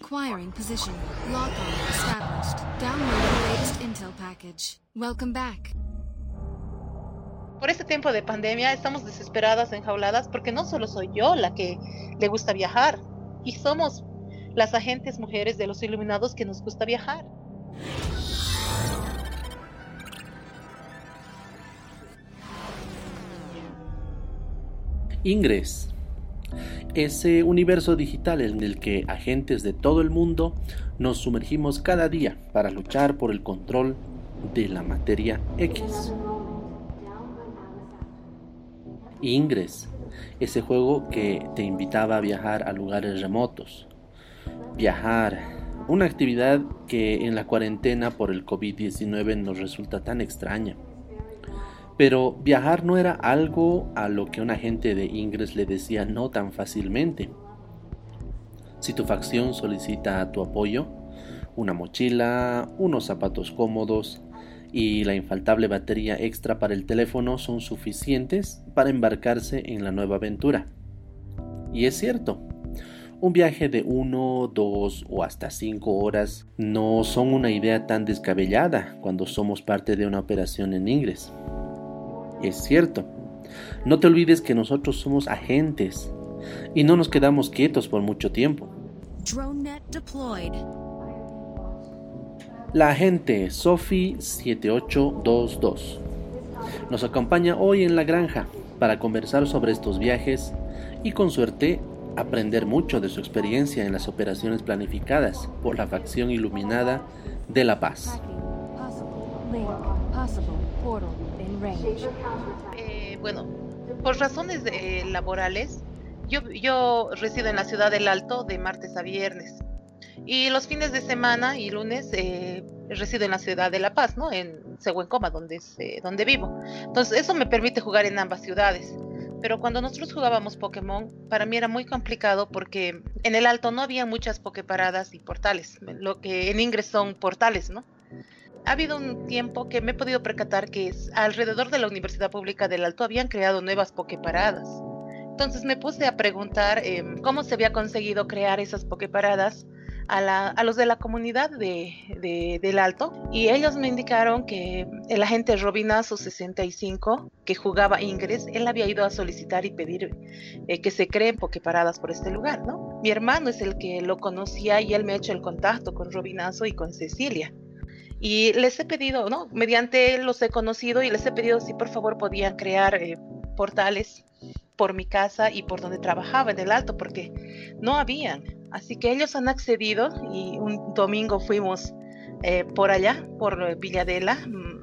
Acquiring position. Lock on established. Downloading latest intel package. Welcome back. Por este tiempo de pandemia estamos desesperadas, enjauladas, porque no solo soy yo la que le gusta viajar, y somos las agentes mujeres de los iluminados que nos gusta viajar. Ingres. Ese universo digital en el que agentes de todo el mundo nos sumergimos cada día para luchar por el control de la materia X. Ingres, ese juego que te invitaba a viajar a lugares remotos. Viajar, una actividad que en la cuarentena por el COVID-19 nos resulta tan extraña. Pero viajar no era algo a lo que un agente de Ingres le decía no tan fácilmente. Si tu facción solicita tu apoyo, una mochila, unos zapatos cómodos y la infaltable batería extra para el teléfono son suficientes para embarcarse en la nueva aventura. Y es cierto, un viaje de uno, dos o hasta cinco horas no son una idea tan descabellada cuando somos parte de una operación en Ingres es cierto. No te olvides que nosotros somos agentes y no nos quedamos quietos por mucho tiempo. La agente Sophie 7822 nos acompaña hoy en la granja para conversar sobre estos viajes y con suerte aprender mucho de su experiencia en las operaciones planificadas por la facción iluminada de La Paz. Eh, bueno, por razones laborales, yo, yo resido en la ciudad del Alto de martes a viernes. Y los fines de semana y lunes eh, resido en la ciudad de La Paz, ¿no? En Coma, donde, donde vivo. Entonces, eso me permite jugar en ambas ciudades. Pero cuando nosotros jugábamos Pokémon, para mí era muy complicado porque en el Alto no había muchas Poképaradas y portales. Lo que en Ingres son portales, ¿no? Ha habido un tiempo que me he podido percatar que alrededor de la Universidad Pública del Alto habían creado nuevas pokeparadas. Entonces me puse a preguntar em, cómo se había conseguido crear esas pokeparadas a, a los de la comunidad de, del Alto y ellos me indicaron que el agente Robinazo 65 que jugaba Ingres, él había ido a solicitar y pedir eh, que se creen pokeparadas por este lugar. Mi hermano es el que lo conocía y él me ha hecho el contacto con Robinazo y con Cecilia. Y les he pedido, ¿no? Mediante los he conocido y les he pedido si por favor podían crear eh, portales por mi casa y por donde trabajaba en el alto, porque no habían. Así que ellos han accedido y un domingo fuimos eh, por allá, por Villadela. Mm.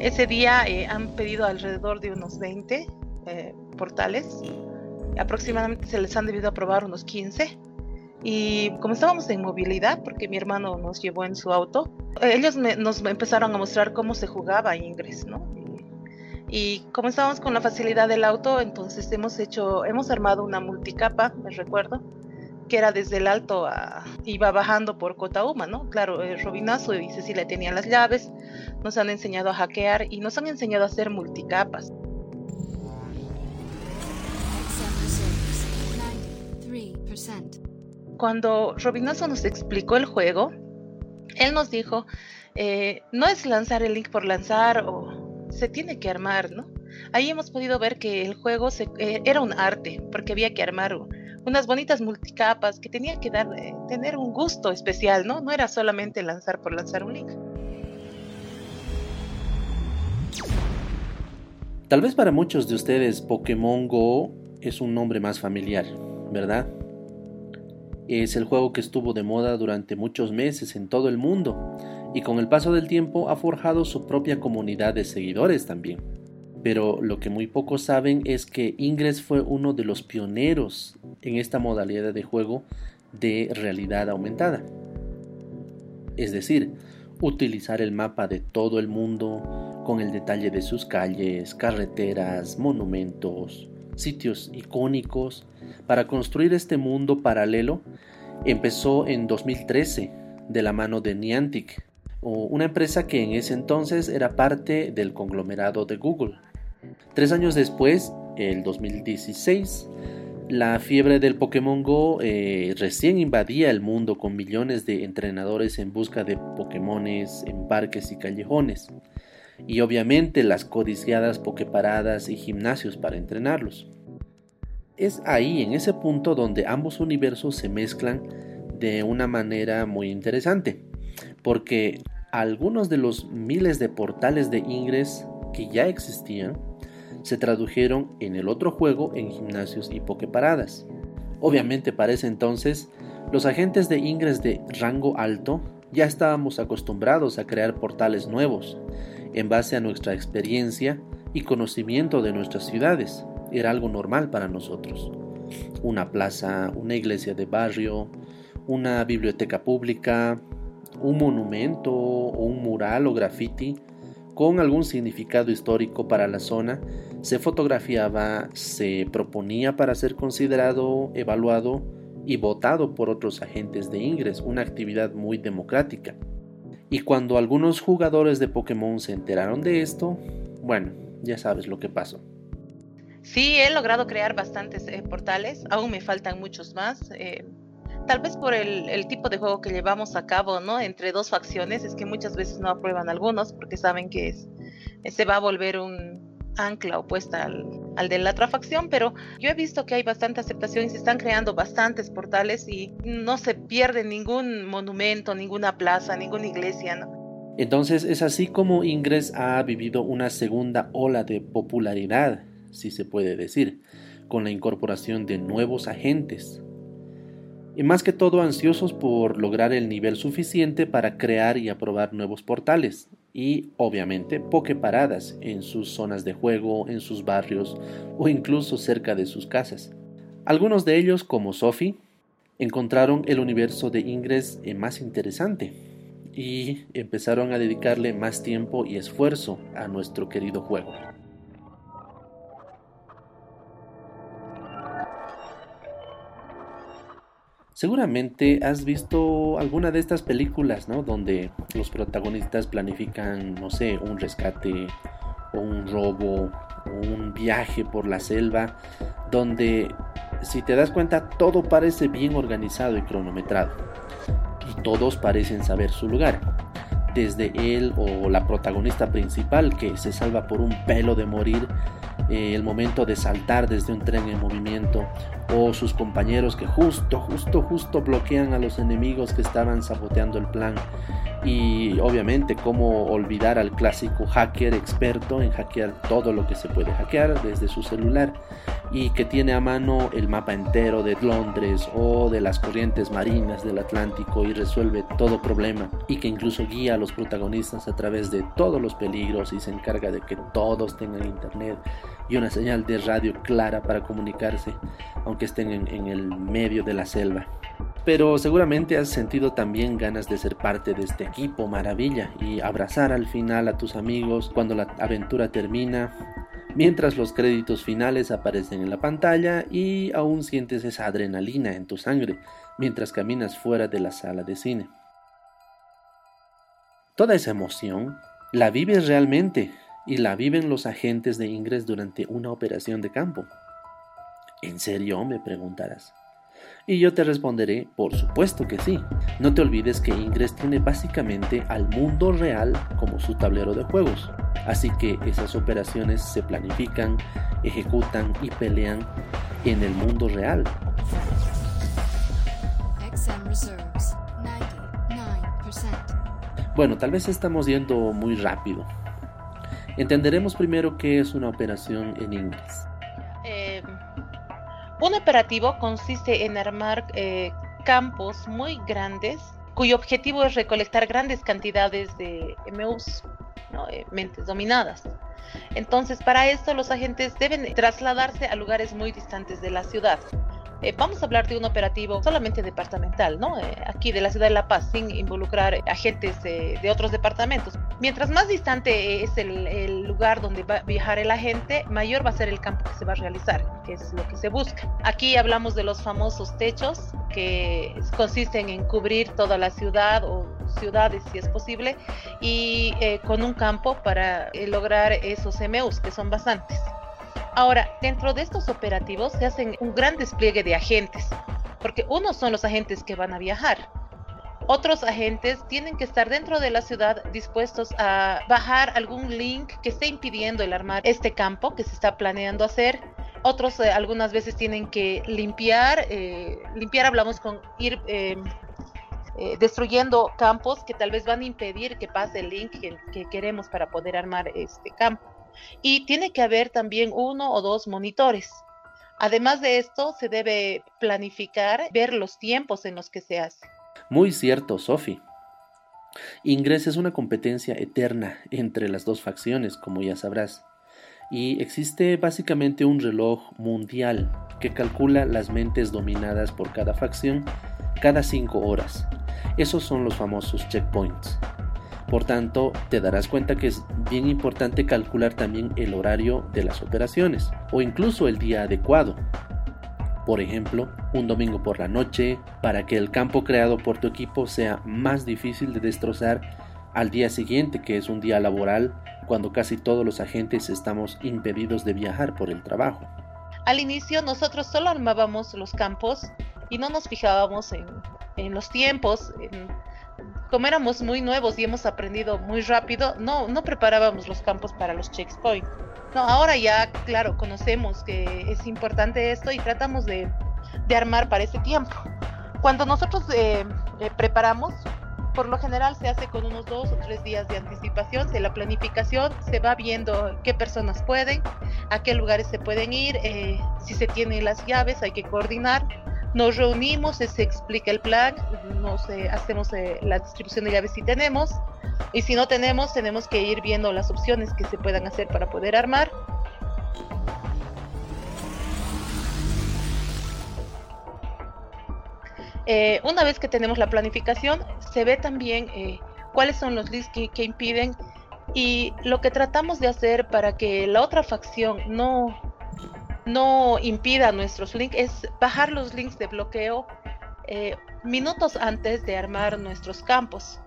Ese día eh, han pedido alrededor de unos 20 portales. Aproximadamente se les han debido aprobar unos 15 y como estábamos en movilidad, porque mi hermano nos llevó en su auto, ellos nos empezaron a mostrar cómo se jugaba Ingres, ¿no? Y, como estábamos con la facilidad del auto, entonces hemos hecho, hemos armado una multicapa, me recuerdo, que era desde el alto a, iba bajando por Cotauma, ¿no? Claro, eh, Robinazo y Cecilia tenían las llaves, nos han enseñado a hackear y nos han enseñado a hacer multicapas. Cuando Robinazo nos explicó el juego, él nos dijo, eh, no es lanzar el link por lanzar o se tiene que armar, ¿no? Ahí hemos podido ver que el juego eh, era un arte, porque había que armar unas bonitas multicapas que tenía que dar, eh, tener un gusto especial, ¿no? No era solamente lanzar por lanzar un link. Tal vez para muchos de ustedes Pokémon Go es un nombre más familiar, ¿verdad? Es el juego que estuvo de moda durante muchos meses en todo el mundo y con el paso del tiempo ha forjado su propia comunidad de seguidores también. Pero lo que muy pocos saben es que Ingress fue uno de los pioneros en esta modalidad de juego de realidad aumentada. Es decir, utilizar el mapa de todo el mundo con el detalle de sus calles, carreteras, monumentos, sitios icónicos para construir este mundo paralelo empezó en 2013 de la mano de Niantic, una empresa que en ese entonces era parte del conglomerado de Google. Tres años después, el 2016, La fiebre del Pokémon Go eh, recién invadía el mundo con millones de entrenadores en busca de Pokémones en parques y callejones. Y obviamente las codiciadas Poképaradas y gimnasios para entrenarlos. Es ahí, en ese punto, donde ambos universos se mezclan de una manera muy interesante. Porque algunos de los miles de portales de Ingress que ya existían se tradujeron en el otro juego en gimnasios y pokeparadas. Obviamente para ese entonces, los agentes de Ingress de rango alto ya estábamos acostumbrados a crear portales nuevos, en base a nuestra experiencia y conocimiento de nuestras ciudades. Era algo normal para nosotros. Una plaza, una iglesia de barrio, una biblioteca pública, un monumento o un mural o graffiti con algún significado histórico para la zona, se fotografiaba, se proponía para ser considerado, evaluado y votado por otros agentes de Ingress, una actividad muy democrática. Y cuando algunos jugadores de Pokémon se enteraron de esto, bueno, ya sabes lo que pasó. Sí, he logrado crear bastantes eh, portales, aún me faltan muchos más. Eh, tal vez por el, tipo de juego que llevamos a cabo, ¿no? Entre dos facciones, es que muchas veces no aprueban algunos porque saben que es, se va a volver un ancla opuesta al, al, de la otra facción, pero yo he visto que hay bastante aceptación y se están creando bastantes portales y no se pierde ningún monumento, ninguna plaza, ninguna iglesia. Entonces es así como Ingress ha vivido una segunda ola de popularidad, si se puede decir, con la incorporación de nuevos agentes, y más que todo ansiosos por lograr el nivel suficiente para crear y aprobar nuevos portales y obviamente pokeparadas en sus zonas de juego, en sus barrios o incluso cerca de sus casas. Algunos de ellos, como Sophie, encontraron el universo de Ingress más interesante y empezaron a dedicarle más tiempo y esfuerzo a nuestro querido juego. Seguramente has visto alguna de estas películas, ¿no? Donde los protagonistas planifican, no sé, un rescate o un robo o un viaje por la selva, donde si te das cuenta todo parece bien organizado y cronometrado y todos parecen saber su lugar. Desde él o la protagonista principal que se salva por un pelo de morir eh, el momento de saltar desde un tren en movimiento, o sus compañeros que justo, justo, justo bloquean a los enemigos que estaban saboteando el plan. Y obviamente cómo olvidar al clásico hacker experto en hackear todo lo que se puede hackear desde su celular y que tiene a mano el mapa entero de Londres o de las corrientes marinas del Atlántico y resuelve todo problema y que incluso guía a los protagonistas a través de todos los peligros y se encarga de que todos tengan internet y una señal de radio clara para comunicarse, aunque estén en, el medio de la selva. Pero seguramente has sentido también ganas de ser parte de este equipo maravilla y abrazar al final a tus amigos cuando la aventura termina, mientras los créditos finales aparecen en la pantalla y aún sientes esa adrenalina en tu sangre mientras caminas fuera de la sala de cine. Toda esa emoción la vives realmente y la viven los agentes de Ingress durante una operación de campo. ¿En serio? me preguntarás. Y yo te responderé, por supuesto que sí. No te olvides que Ingress tiene básicamente al mundo real como su tablero de juegos. Así que esas operaciones se planifican, ejecutan y pelean en el mundo real. Bueno, tal vez estamos yendo muy rápido, Entenderemos primero qué es una operación en inglés. Eh, un operativo consiste en armar eh, campos muy grandes cuyo objetivo es recolectar grandes cantidades de MUs, eh, mentes dominadas. Entonces, para esto los agentes deben trasladarse a lugares muy distantes de la ciudad. Eh, vamos a hablar de un operativo solamente departamental, ¿no? Eh, aquí de la ciudad de La Paz, sin involucrar agentes de otros departamentos. Mientras más distante es el, el, lugar donde va a viajar el agente, mayor va a ser el campo que se va a realizar, que es lo que se busca. Aquí hablamos de los famosos techos, que consisten en cubrir toda la ciudad o ciudades si es posible, y eh, con un campo para lograr esos MUs, que son bastantes. Ahora, dentro de estos operativos se hacen un gran despliegue de agentes, porque unos son los agentes que van a viajar. Otros agentes tienen que estar dentro de la ciudad dispuestos a bajar algún link que esté impidiendo el armar este campo que se está planeando hacer. Otros eh, algunas veces tienen que limpiar, eh, limpiar hablamos con ir em, eh, destruyendo campos que tal vez van a impedir que pase el link que queremos para poder armar este campo. Y tiene que haber también uno o dos monitores. Además de esto, se debe planificar, ver los tiempos en los que se hace. Muy cierto, Sophie. Ingress es una competencia eterna entre las dos facciones, como ya sabrás, y existe básicamente un reloj mundial que calcula las mentes dominadas por cada facción cada cinco horas. Esos son los famosos checkpoints. Por tanto, te darás cuenta que es bien importante calcular también el horario de las operaciones o incluso el día adecuado. Por ejemplo, un domingo por la noche, para que el campo creado por tu equipo sea más difícil de destrozar al día siguiente, que es un día laboral, cuando casi todos los agentes estamos impedidos de viajar por el trabajo. Al inicio nosotros solo armábamos los campos y no nos fijábamos en, los tiempos, en como éramos muy nuevos y hemos aprendido muy rápido, no, no preparábamos los campos para los checkpoints. No, ahora ya, claro, conocemos que es importante esto y tratamos de, armar para ese tiempo. Cuando nosotros eh, eh, preparamos, por lo general se hace con unos dos o tres días de anticipación, de la planificación, se va viendo qué personas pueden, a qué lugares se pueden ir, eh, si se tienen las llaves, hay que coordinar nos reunimos, se explica el plan, nos, hacemos eh, la distribución de llaves si tenemos, y si no tenemos, tenemos que ir viendo las opciones que se puedan hacer para poder armar. Eh, una vez que tenemos la planificación, se ve también eh, cuáles son los links que, impiden y lo que tratamos de hacer para que la otra facción no, no impida nuestros links es bajar los links de bloqueo eh, minutos antes de armar nuestros campos.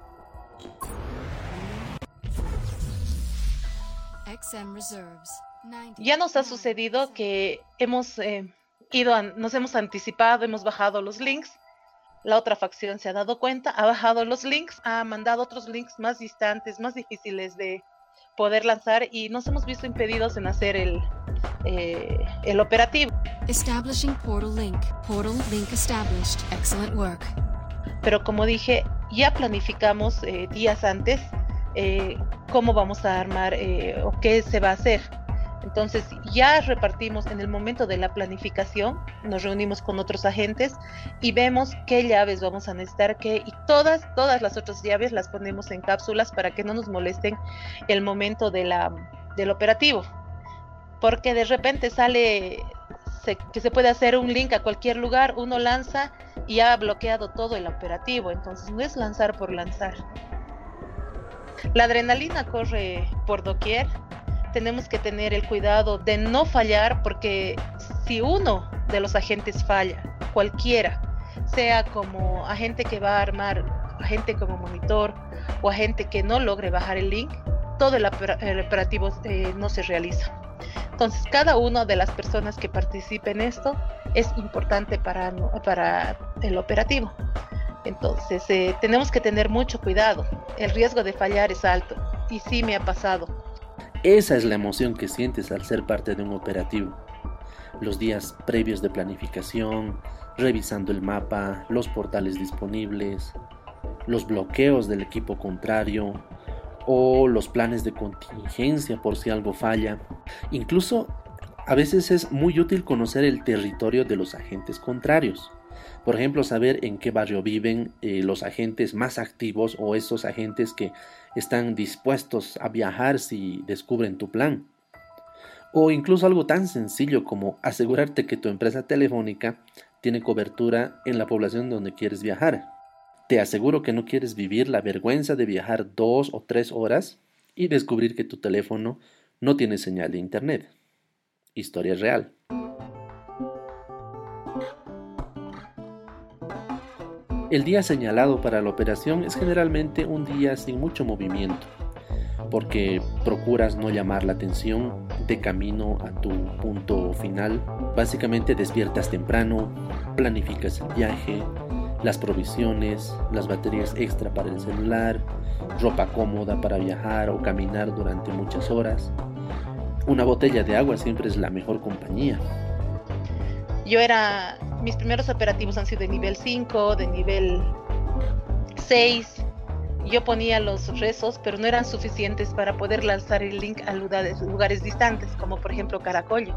Ya nos ha sucedido que hemos eh, ido, nos hemos anticipado, hemos bajado los links. La otra facción se ha dado cuenta, ha bajado los links, ha mandado otros links más distantes, más difíciles de poder lanzar y nos hemos visto impedidos en hacer el, eh, el operativo. Establishing portal link. Portal link established. Excellent work. Pero como dije, ya planificamos eh, días antes eh, cómo vamos a armar o qué se va a hacer. Entonces ya repartimos en el momento de la planificación, nos reunimos con otros agentes y vemos qué llaves vamos a necesitar, qué, y todas, todas las otras llaves las ponemos en cápsulas para que no nos molesten el momento de la, del operativo porque de repente sale que se puede hacer un link a cualquier lugar, uno lanza y ha bloqueado todo el operativo, entonces no es lanzar por lanzar. La adrenalina corre por doquier, tenemos que tener el cuidado de no fallar porque si uno de los agentes falla, cualquiera, sea como agente que va a armar, agente como monitor o agente que no logre bajar el link, todo el, operativo eh, no se realiza. Entonces, cada una de las personas que participen en esto es importante para, para el operativo. Entonces, eh, tenemos que tener mucho cuidado. El riesgo de fallar es alto y sí me ha pasado. Esa es la emoción que sientes al ser parte de un operativo. Los días previos de planificación, revisando el mapa, los portales disponibles, los bloqueos del equipo contrario, o los planes de contingencia por si algo falla. Incluso a veces es muy útil conocer el territorio de los agentes contrarios. Por ejemplo, saber en qué barrio viven eh, los agentes más activos o esos agentes que están dispuestos a viajar si descubren tu plan. O incluso algo tan sencillo como asegurarte que tu empresa telefónica tiene cobertura en la población donde quieres viajar. Te aseguro que no quieres vivir la vergüenza de viajar dos o tres horas y descubrir que tu teléfono no tiene señal de internet. Historia real. El día señalado para la operación es generalmente un día sin mucho movimiento, porque procuras no llamar la atención de camino a tu punto final. Básicamente despiertas temprano, planificas el viaje, las provisiones, las baterías extra para el celular, ropa cómoda para viajar o caminar durante muchas horas. Una botella de agua siempre es la mejor compañía. Yo era, mis primeros operativos han sido de nivel 5, de nivel 6. Yo ponía los rezos, pero no eran suficientes para poder lanzar el link a lugares, lugares distantes, como por ejemplo Caracollo.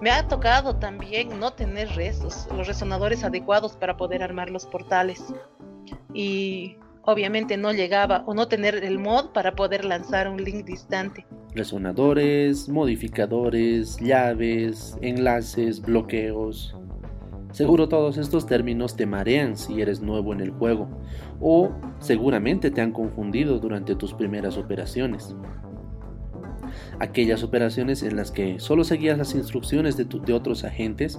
Me ha tocado también no tener rezos, los resonadores adecuados para poder armar los portales. Y obviamente no llegaba o no tener el mod para poder lanzar un link distante. Resonadores, modificadores, llaves, enlaces, bloqueos. Seguro todos estos términos te marean si eres nuevo en el juego o seguramente te han confundido durante tus primeras operaciones aquellas operaciones en las que solo seguías las instrucciones de, otros agentes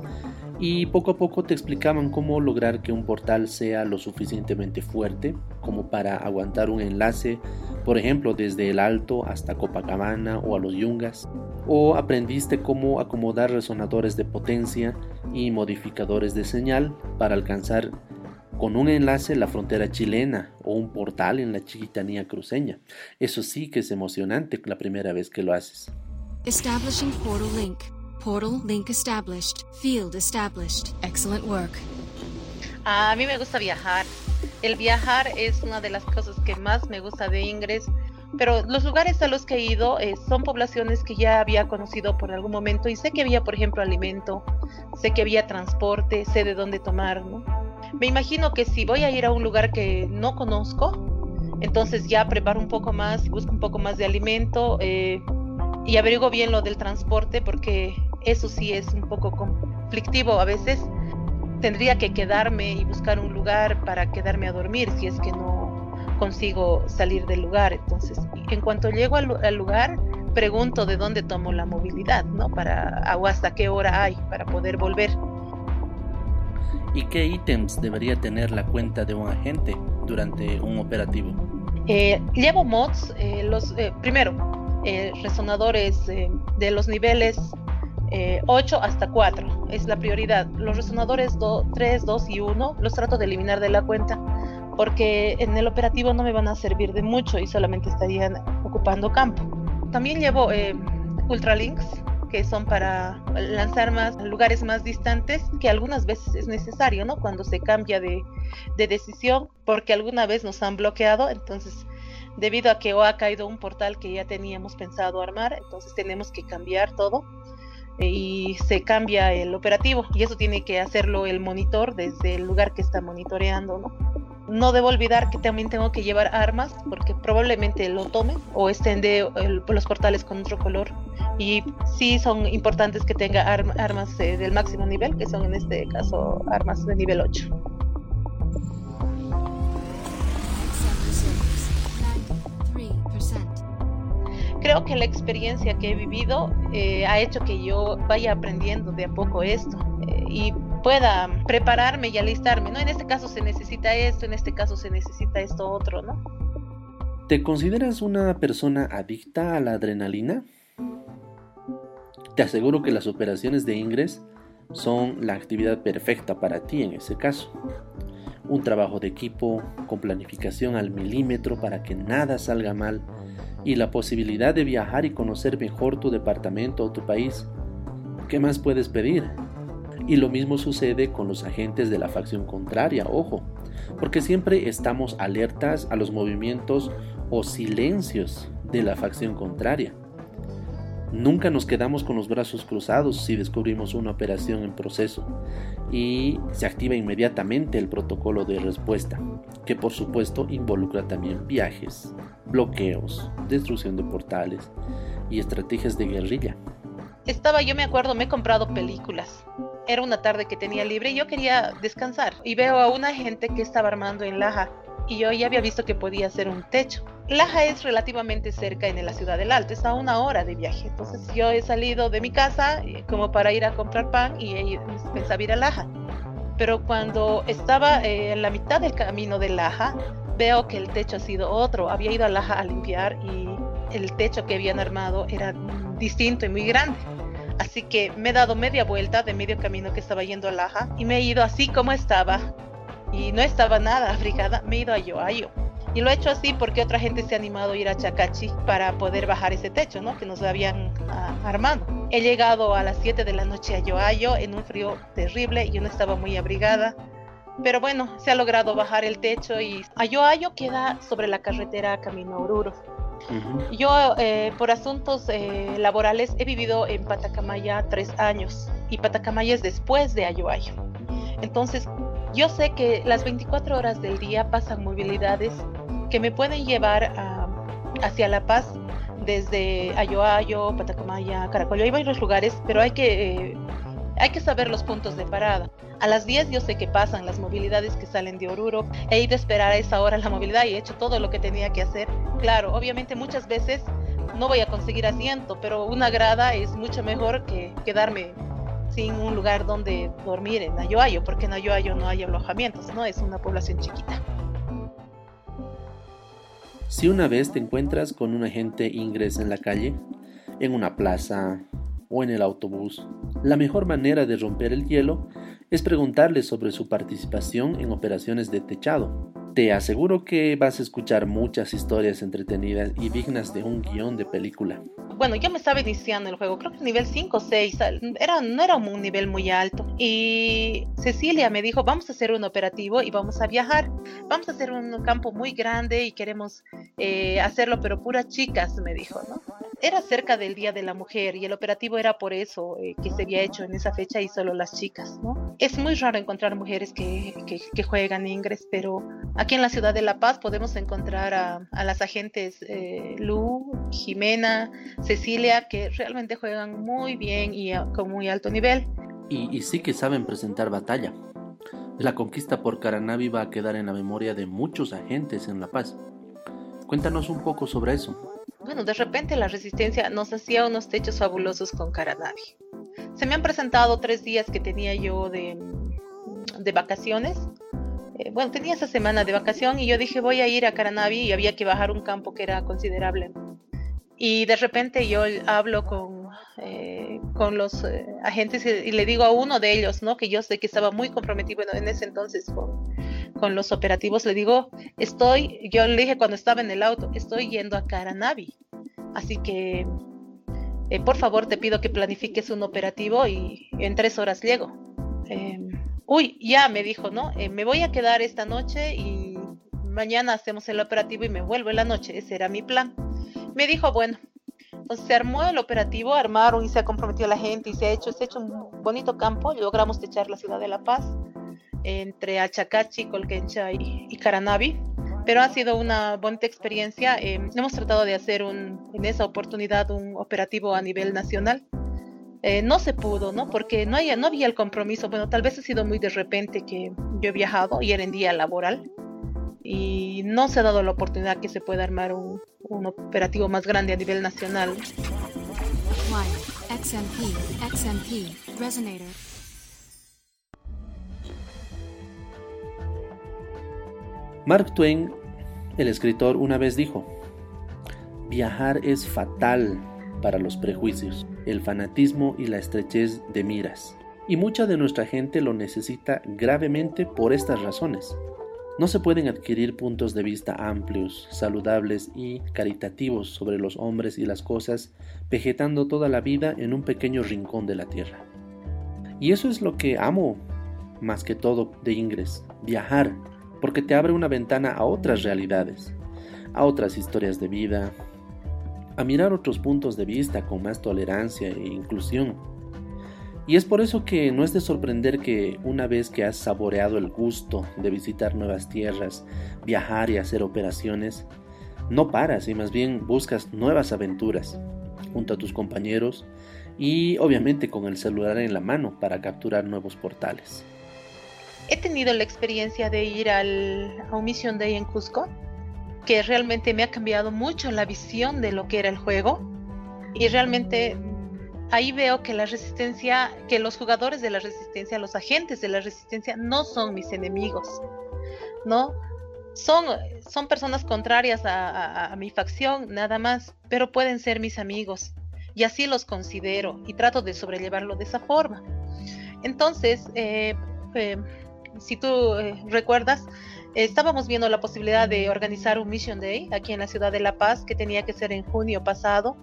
y poco a poco te explicaban cómo lograr que un portal sea lo suficientemente fuerte como para aguantar un enlace, por ejemplo desde el Alto hasta Copacabana o a los Yungas, o aprendiste cómo acomodar resonadores de potencia y modificadores de señal para alcanzar con un enlace en la frontera chilena o un portal en la chiquitanía cruceña. Eso sí que es emocionante la primera vez que lo haces. Establishing portal link. Portal link established. Field established. Excellent work. A mí me gusta viajar. El viajar es una de las cosas que más me gusta de Ingres, pero los lugares a los que he ido eh, son poblaciones que ya había conocido por algún momento y sé que había, por ejemplo, alimento, sé que había transporte, sé de dónde tomar, ¿no? Me imagino que si voy a ir a un lugar que no conozco, entonces ya preparo un poco más, busco un poco más de alimento eh, y averiguo bien lo del transporte porque eso sí es un poco conflictivo a veces. Tendría que quedarme y buscar un lugar para quedarme a dormir si es que no consigo salir del lugar. Entonces, en cuanto llego al, al lugar, pregunto de dónde tomo la movilidad, ¿no? Para o hasta qué hora hay para poder volver y qué ítems debería tener la cuenta de un agente durante un operativo. Eh, llevo mods, eh, los eh, primero, resonadores de los niveles 8 hasta 4, es la prioridad. Los resonadores 3, 2 y 1 los trato de eliminar de la cuenta porque en el operativo no me van a servir de mucho y solamente estarían ocupando campo. También llevo ultralinks que son para lanzar más lugares más distantes, que algunas veces es necesario, ¿no? Cuando se cambia de, de decisión, porque alguna vez nos han bloqueado, entonces debido a que ha caído un portal que ya teníamos pensado armar, entonces tenemos que cambiar todo y se cambia el operativo y eso tiene que hacerlo el monitor desde el lugar que está monitoreando, ¿no? No debo olvidar que también tengo que llevar armas porque probablemente lo tome o extende los portales con otro color y sí son importantes que tenga armas eh, del máximo nivel, que son en este caso armas de nivel 8. Creo que la experiencia que he vivido eh, ha hecho que yo vaya aprendiendo de a poco esto eh, y pueda prepararme y alistarme, ¿no? En este caso se necesita esto, en este caso se necesita esto otro, ¿no? ¿Te consideras una persona adicta a la adrenalina? Te aseguro que las operaciones de ingres son la actividad perfecta para ti en ese caso. Un trabajo de equipo con planificación al milímetro para que nada salga mal y la posibilidad de viajar y conocer mejor tu departamento o tu país. ¿Qué más puedes pedir? Y lo mismo sucede con los agentes de la facción contraria, ojo, porque siempre estamos alertas a los movimientos o silencios de la facción contraria. Nunca nos quedamos con los brazos cruzados si descubrimos una operación en proceso y se activa inmediatamente el protocolo de respuesta, que por supuesto involucra también viajes, bloqueos, destrucción de portales y estrategias de guerrilla. Estaba, yo me acuerdo, me he comprado películas. Era una tarde que tenía libre y yo quería descansar y veo a una gente que estaba armando en Laja y yo ya había visto que podía hacer un techo. Laja es relativamente cerca en la ciudad del Alto, está a una hora de viaje. Entonces yo he salido de mi casa eh, como para ir a comprar pan y pensaba ir a Laja. Pero cuando estaba eh, en la mitad del camino de Laja, veo que el techo ha sido otro. Había ido a Laja a limpiar y el techo que habían armado era distinto y muy grande. Así que me he dado media vuelta de medio camino que estaba yendo a Laja y me he ido así como estaba. Y no estaba nada abrigada, me he ido a Yoayo. Y lo he hecho así porque otra gente se ha animado a ir a Chacachi para poder bajar ese techo, ¿no? Que nos habían ah, armado. He llegado a las 7 de la noche a Yoayo en un frío terrible y yo no estaba muy abrigada. Pero bueno, se ha logrado bajar el techo y Ayoayo queda sobre la carretera camino a Oruro. Yo, eh, por asuntos eh, laborales, he vivido en Patacamaya tres años y Patacamaya es después de Ayoayo. Entonces, yo sé que las 24 horas del día pasan movilidades que me pueden llevar hacia La Paz desde Ayoayo, Patacamaya, Caracollo. Hay varios lugares, pero hay que, eh, hay que saber los puntos de parada. A las 10 yo sé que pasan las movilidades que salen de Oruro. He ido a esperar a esa hora la movilidad y he hecho todo lo que tenía que hacer. Claro, obviamente muchas veces no voy a conseguir asiento, pero una grada es mucho mejor que quedarme sin un lugar donde dormir en Ayoayo, porque en Ayoayo no hay alojamientos, ¿no? Es una población chiquita. Si una vez te encuentras con un agente ingres en la calle, en una plaza o en el autobús, la mejor manera de romper el hielo es preguntarle sobre su participación en operaciones de techado. Te aseguro que vas a escuchar muchas historias entretenidas y dignas de un guion de película. Bueno, yo me estaba iniciando el juego, creo que nivel 5 o 6, era, no era un nivel muy alto. Y Cecilia me dijo, vamos a hacer un operativo y vamos a viajar. Vamos a hacer un campo muy grande y queremos eh, hacerlo, pero puras chicas, me dijo, ¿no? era cerca del Día de la Mujer y el operativo era por eso eh, que se había hecho en esa fecha y solo las chicas, ¿no? Es muy raro encontrar mujeres que, que, juegan ingres, pero aquí en la ciudad de La Paz podemos encontrar a, a las agentes eh, Lu, Jimena, Cecilia, que realmente juegan muy bien y con muy alto nivel. Y, y sí que saben presentar batalla. La conquista por Caranavi va a quedar en la memoria de muchos agentes en La Paz. Cuéntanos un poco sobre eso bueno, de repente la resistencia nos hacía unos techos fabulosos con Caranavi. Se me han presentado tres días que tenía yo de, de vacaciones. Eh, bueno, tenía esa semana de vacación y yo dije voy a ir a Caranavi y había que bajar un campo que era considerable. Y de repente yo hablo con, eh, con los eh, agentes y, le digo a uno de ellos, ¿no? Que yo sé que estaba muy comprometido en ese entonces con, con los operativos, le digo, estoy, yo le dije cuando estaba en el auto, estoy yendo a Caranavi. Así que, eh, por favor, te pido que planifiques un operativo y en tres horas llego. Uy, ya me dijo, ¿no? Eh, me voy a quedar esta noche y mañana hacemos el operativo y me vuelvo en la noche. Ese era mi plan. Me dijo, bueno, se armó el operativo, armaron y se ha comprometido la gente y se ha hecho, se ha hecho un bonito campo. Logramos techar la ciudad de La Paz entre Achacachi, Colquencha y, Caranavi. Pero ha sido una bonita experiencia. Eh, hemos tratado de hacer en esa oportunidad un operativo a nivel nacional. Eh, no se pudo, ¿no? Porque no, hay, no había el compromiso. Bueno, tal vez ha sido muy de repente que yo he viajado y era en día laboral. Y no se ha dado la oportunidad que se pueda armar un, un operativo más grande a nivel nacional. XMP, XMP, Resonator. Mark Twain, el escritor, una vez dijo, viajar es fatal para los prejuicios, el fanatismo y la estrechez de miras. Y mucha de nuestra gente lo necesita gravemente por estas razones. No se pueden adquirir puntos de vista amplios, saludables y caritativos sobre los hombres y las cosas vegetando toda la vida en un pequeño rincón de la tierra. Y eso es lo que amo más que todo de Ingres, viajar, porque te abre una ventana a otras realidades, a otras historias de vida, a mirar otros puntos de vista con más tolerancia e inclusión. Y es por eso que no es de sorprender que una vez que has saboreado el gusto de visitar nuevas tierras, viajar y hacer operaciones, no paras y más bien buscas nuevas aventuras junto a tus compañeros y obviamente con el celular en la mano para capturar nuevos portales he tenido la experiencia de ir al, a un Mission Day en Cusco, que realmente me ha cambiado mucho la visión de lo que era el juego. Y realmente ahí veo que la resistencia, que los jugadores de la resistencia, los agentes de la resistencia, no son mis enemigos, ¿no? Son, son personas contrarias a, a mi facción, nada más, pero pueden ser mis amigos. y así los considero y trato de sobrellevarlo de esa forma. Entonces, eh, eh, si tú eh, recuerdas, estábamos viendo la posibilidad de organizar un Mission Day aquí en la ciudad de La Paz, que tenía que ser en junio pasado,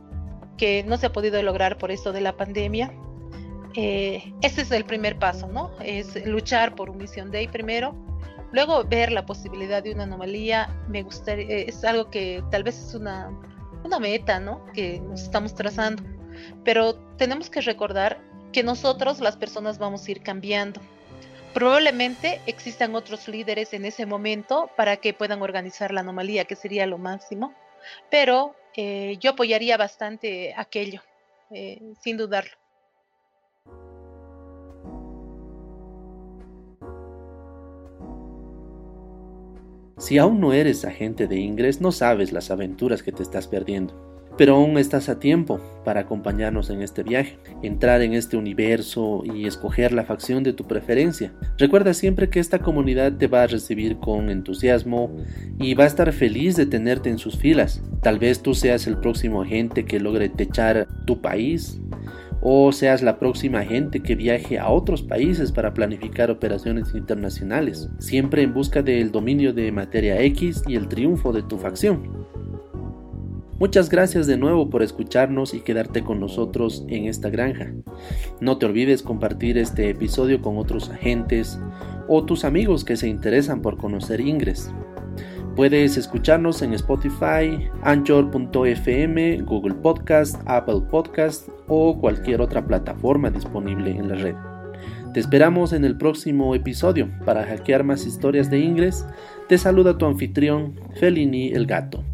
que no se ha podido lograr por esto de la pandemia. ese es el primer paso, ¿no? Es luchar por un Mission Day primero, luego ver la posibilidad de una anomalía. Me gustaría, es algo que tal vez es una, una meta, ¿no? Que nos estamos trazando, pero tenemos que recordar que nosotros las personas vamos a ir cambiando. Probablemente existan otros líderes en ese momento para que puedan organizar la anomalía, que sería lo máximo, pero eh, yo apoyaría bastante aquello, eh, sin dudarlo. Si aún no eres agente de Ingres, no sabes las aventuras que te estás perdiendo pero aún estás a tiempo para acompañarnos en este viaje, entrar en este universo y escoger la facción de tu preferencia. Recuerda siempre que esta comunidad te va a recibir con entusiasmo y va a estar feliz de tenerte en sus filas. Tal vez tú seas el próximo agente que logre techar tu país o seas la próxima agente que viaje a otros países para planificar operaciones internacionales, siempre en busca del dominio de materia X y el triunfo de tu facción. Muchas gracias de nuevo por escucharnos y quedarte con nosotros en esta granja. No te olvides compartir este episodio con otros agentes o tus amigos que se interesan por conocer Ingres. Puedes escucharnos en Spotify, Anchor.fm, Google Podcast, Apple Podcast o cualquier otra plataforma disponible en la red. Te esperamos en el próximo episodio para hackear más historias de Ingres. Te saluda tu anfitrión, Felini el Gato.